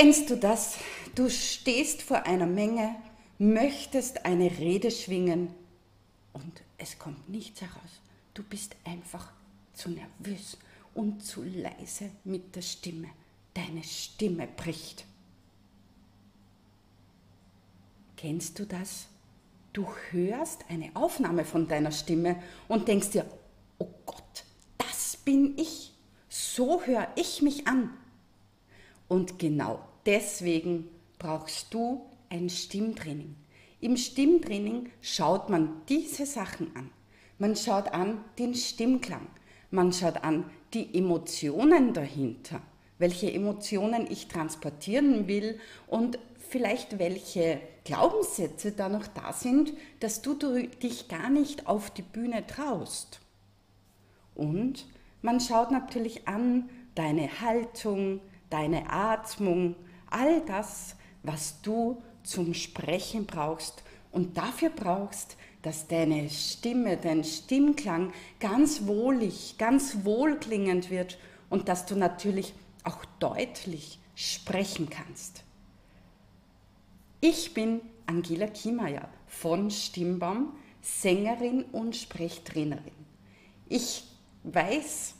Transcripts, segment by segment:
Kennst du das? Du stehst vor einer Menge, möchtest eine Rede schwingen und es kommt nichts heraus. Du bist einfach zu nervös und zu leise mit der Stimme. Deine Stimme bricht. Kennst du das? Du hörst eine Aufnahme von deiner Stimme und denkst dir, oh Gott, das bin ich. So höre ich mich an. Und genau deswegen brauchst du ein Stimmtraining. Im Stimmtraining schaut man diese Sachen an. Man schaut an den Stimmklang. Man schaut an die Emotionen dahinter, welche Emotionen ich transportieren will und vielleicht welche Glaubenssätze da noch da sind, dass du dich gar nicht auf die Bühne traust. Und man schaut natürlich an deine Haltung, deine Atmung, all das, was du zum Sprechen brauchst und dafür brauchst, dass deine Stimme, dein Stimmklang ganz wohlig, ganz wohlklingend wird und dass du natürlich auch deutlich sprechen kannst. Ich bin Angela Kiemeier von Stimmbaum, Sängerin und Sprechtrainerin. Ich weiß,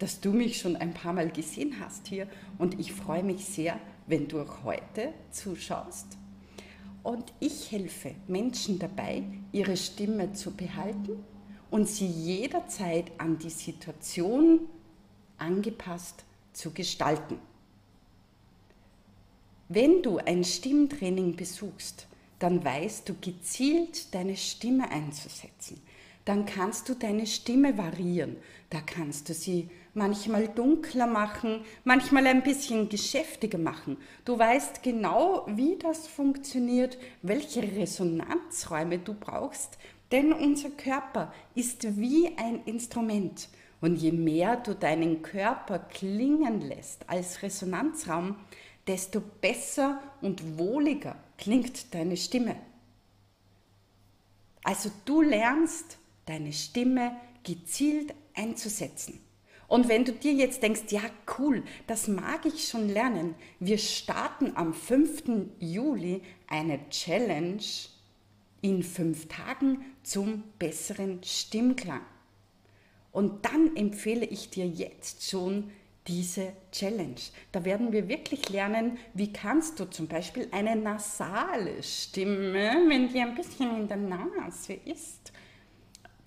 dass du mich schon ein paar Mal gesehen hast hier und ich freue mich sehr, wenn du auch heute zuschaust. Und ich helfe Menschen dabei, ihre Stimme zu behalten und sie jederzeit an die Situation angepasst zu gestalten. Wenn du ein Stimmtraining besuchst, dann weißt du gezielt deine Stimme einzusetzen. Dann kannst du deine Stimme variieren. Da kannst du sie manchmal dunkler machen, manchmal ein bisschen geschäftiger machen. Du weißt genau, wie das funktioniert, welche Resonanzräume du brauchst, denn unser Körper ist wie ein Instrument. Und je mehr du deinen Körper klingen lässt als Resonanzraum, desto besser und wohliger klingt deine Stimme. Also du lernst deine Stimme gezielt einzusetzen. Und wenn du dir jetzt denkst, ja cool, das mag ich schon lernen, wir starten am 5. Juli eine Challenge in fünf Tagen zum besseren Stimmklang. Und dann empfehle ich dir jetzt schon diese Challenge. Da werden wir wirklich lernen, wie kannst du zum Beispiel eine nasale Stimme, wenn die ein bisschen in der Nase ist,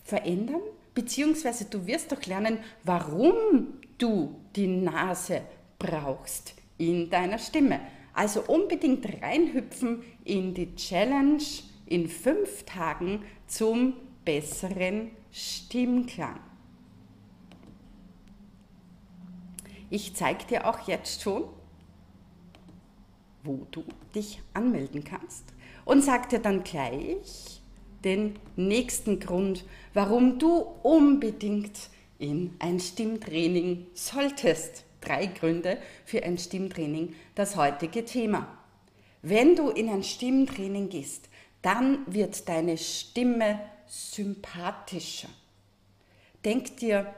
verändern beziehungsweise du wirst doch lernen, warum du die Nase brauchst in deiner Stimme. Also unbedingt reinhüpfen in die Challenge in fünf Tagen zum besseren Stimmklang. Ich zeige dir auch jetzt schon, wo du dich anmelden kannst und sag dir dann gleich, den nächsten Grund, warum du unbedingt in ein Stimmtraining solltest. Drei Gründe für ein Stimmtraining, das heutige Thema. Wenn du in ein Stimmtraining gehst, dann wird deine Stimme sympathischer. Denk dir,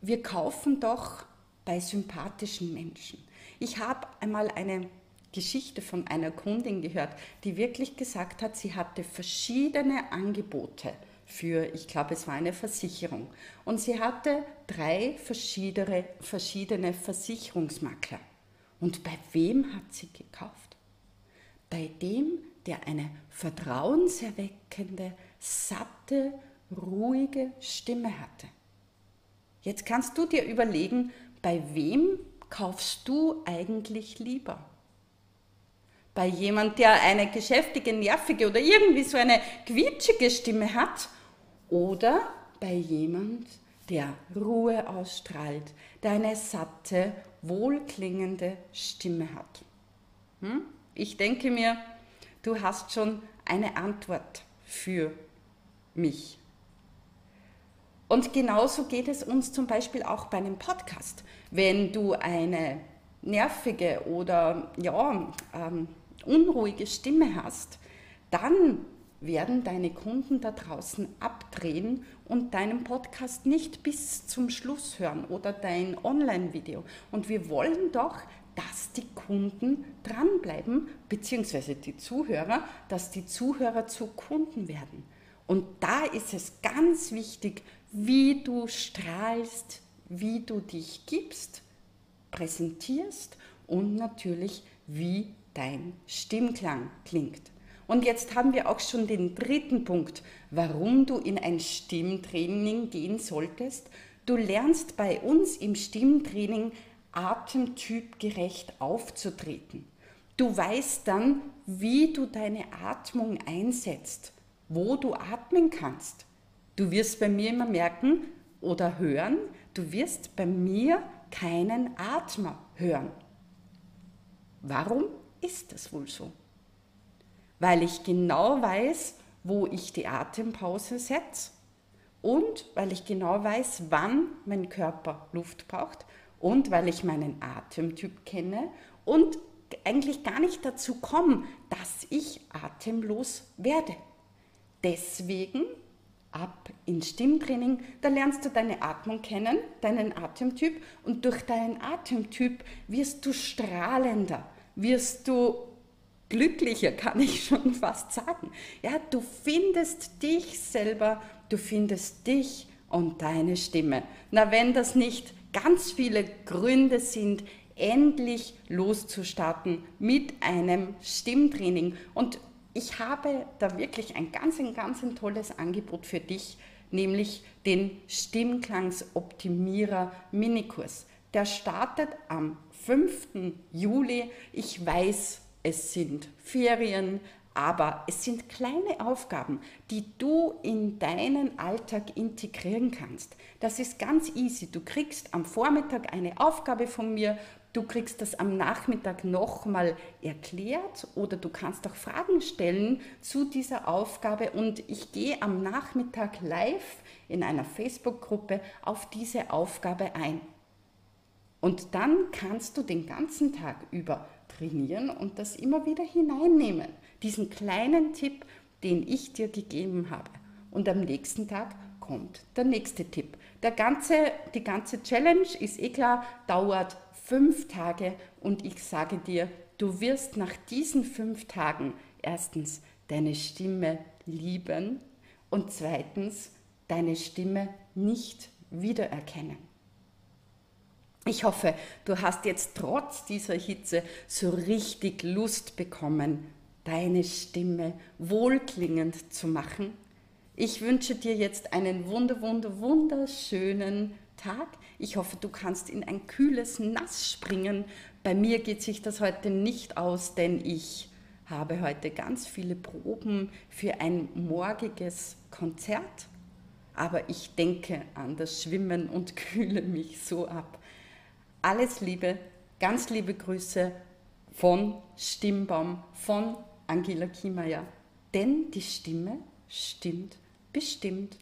wir kaufen doch bei sympathischen Menschen. Ich habe einmal eine Geschichte von einer Kundin gehört, die wirklich gesagt hat, sie hatte verschiedene Angebote für, ich glaube, es war eine Versicherung. Und sie hatte drei verschiedene, verschiedene Versicherungsmakler. Und bei wem hat sie gekauft? Bei dem, der eine vertrauenserweckende, satte, ruhige Stimme hatte. Jetzt kannst du dir überlegen, bei wem kaufst du eigentlich lieber? Bei jemand, der eine geschäftige, nervige oder irgendwie so eine quietschige Stimme hat oder bei jemand, der Ruhe ausstrahlt, der eine satte, wohlklingende Stimme hat. Hm? Ich denke mir, du hast schon eine Antwort für mich. Und genauso geht es uns zum Beispiel auch bei einem Podcast. Wenn du eine nervige oder ja, ähm, unruhige Stimme hast, dann werden deine Kunden da draußen abdrehen und deinen Podcast nicht bis zum Schluss hören oder dein Online-Video. Und wir wollen doch, dass die Kunden dranbleiben, beziehungsweise die Zuhörer, dass die Zuhörer zu Kunden werden. Und da ist es ganz wichtig, wie du strahlst, wie du dich gibst, präsentierst und natürlich, wie dein Stimmklang klingt. Und jetzt haben wir auch schon den dritten Punkt, warum du in ein Stimmtraining gehen solltest. Du lernst bei uns im Stimmtraining atemtypgerecht aufzutreten. Du weißt dann, wie du deine Atmung einsetzt, wo du atmen kannst. Du wirst bei mir immer merken oder hören, du wirst bei mir keinen Atmer hören. Warum ist das wohl so? Weil ich genau weiß, wo ich die Atempause setze und weil ich genau weiß, wann mein Körper Luft braucht und weil ich meinen Atemtyp kenne und eigentlich gar nicht dazu komme, dass ich atemlos werde. Deswegen ab ins Stimmtraining, da lernst du deine Atmung kennen, deinen Atemtyp und durch deinen Atemtyp wirst du strahlender, wirst du glücklicher, kann ich schon fast sagen. Ja, du findest dich selber, du findest dich und deine Stimme. Na, wenn das nicht ganz viele Gründe sind, endlich loszustarten mit einem Stimmtraining. Und ich habe da wirklich ein ganz, ein ganz ein tolles Angebot für dich, nämlich den Stimmklangsoptimierer Minikurs. Der startet am 5. Juli. Ich weiß, es sind Ferien, aber es sind kleine Aufgaben, die du in deinen Alltag integrieren kannst. Das ist ganz easy. Du kriegst am Vormittag eine Aufgabe von mir, du kriegst das am Nachmittag nochmal erklärt oder du kannst auch Fragen stellen zu dieser Aufgabe und ich gehe am Nachmittag live in einer Facebook-Gruppe auf diese Aufgabe ein. Und dann kannst du den ganzen Tag über trainieren und das immer wieder hineinnehmen diesen kleinen Tipp, den ich dir gegeben habe. Und am nächsten Tag kommt der nächste Tipp. Der ganze, die ganze Challenge ist eh klar, dauert fünf Tage und ich sage dir, du wirst nach diesen fünf Tagen erstens deine Stimme lieben und zweitens deine Stimme nicht wiedererkennen. Ich hoffe, du hast jetzt trotz dieser Hitze so richtig Lust bekommen, deine Stimme wohlklingend zu machen. Ich wünsche dir jetzt einen wunder, wunder, wunderschönen Tag. Ich hoffe, du kannst in ein kühles Nass springen. Bei mir geht sich das heute nicht aus, denn ich habe heute ganz viele Proben für ein morgiges Konzert. Aber ich denke an das Schwimmen und kühle mich so ab. Alles Liebe, ganz liebe Grüße von Stimmbaum, von Angela Kiemeyer. Denn die Stimme stimmt bestimmt.